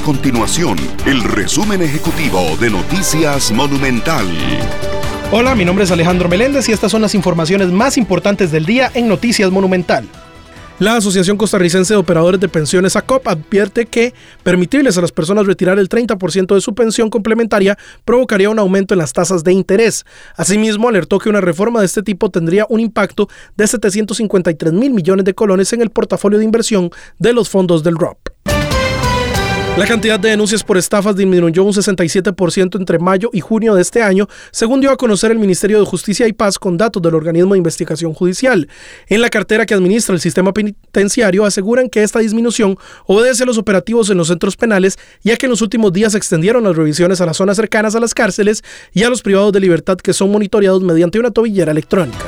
continuación el resumen ejecutivo de Noticias Monumental. Hola, mi nombre es Alejandro Meléndez y estas son las informaciones más importantes del día en Noticias Monumental. La Asociación Costarricense de Operadores de Pensiones ACOP advierte que permitirles a las personas retirar el 30% de su pensión complementaria provocaría un aumento en las tasas de interés. Asimismo, alertó que una reforma de este tipo tendría un impacto de 753 mil millones de colones en el portafolio de inversión de los fondos del ROP. La cantidad de denuncias por estafas disminuyó un 67% entre mayo y junio de este año, según dio a conocer el Ministerio de Justicia y Paz con datos del organismo de investigación judicial. En la cartera que administra el sistema penitenciario aseguran que esta disminución obedece a los operativos en los centros penales, ya que en los últimos días se extendieron las revisiones a las zonas cercanas a las cárceles y a los privados de libertad que son monitoreados mediante una tobillera electrónica.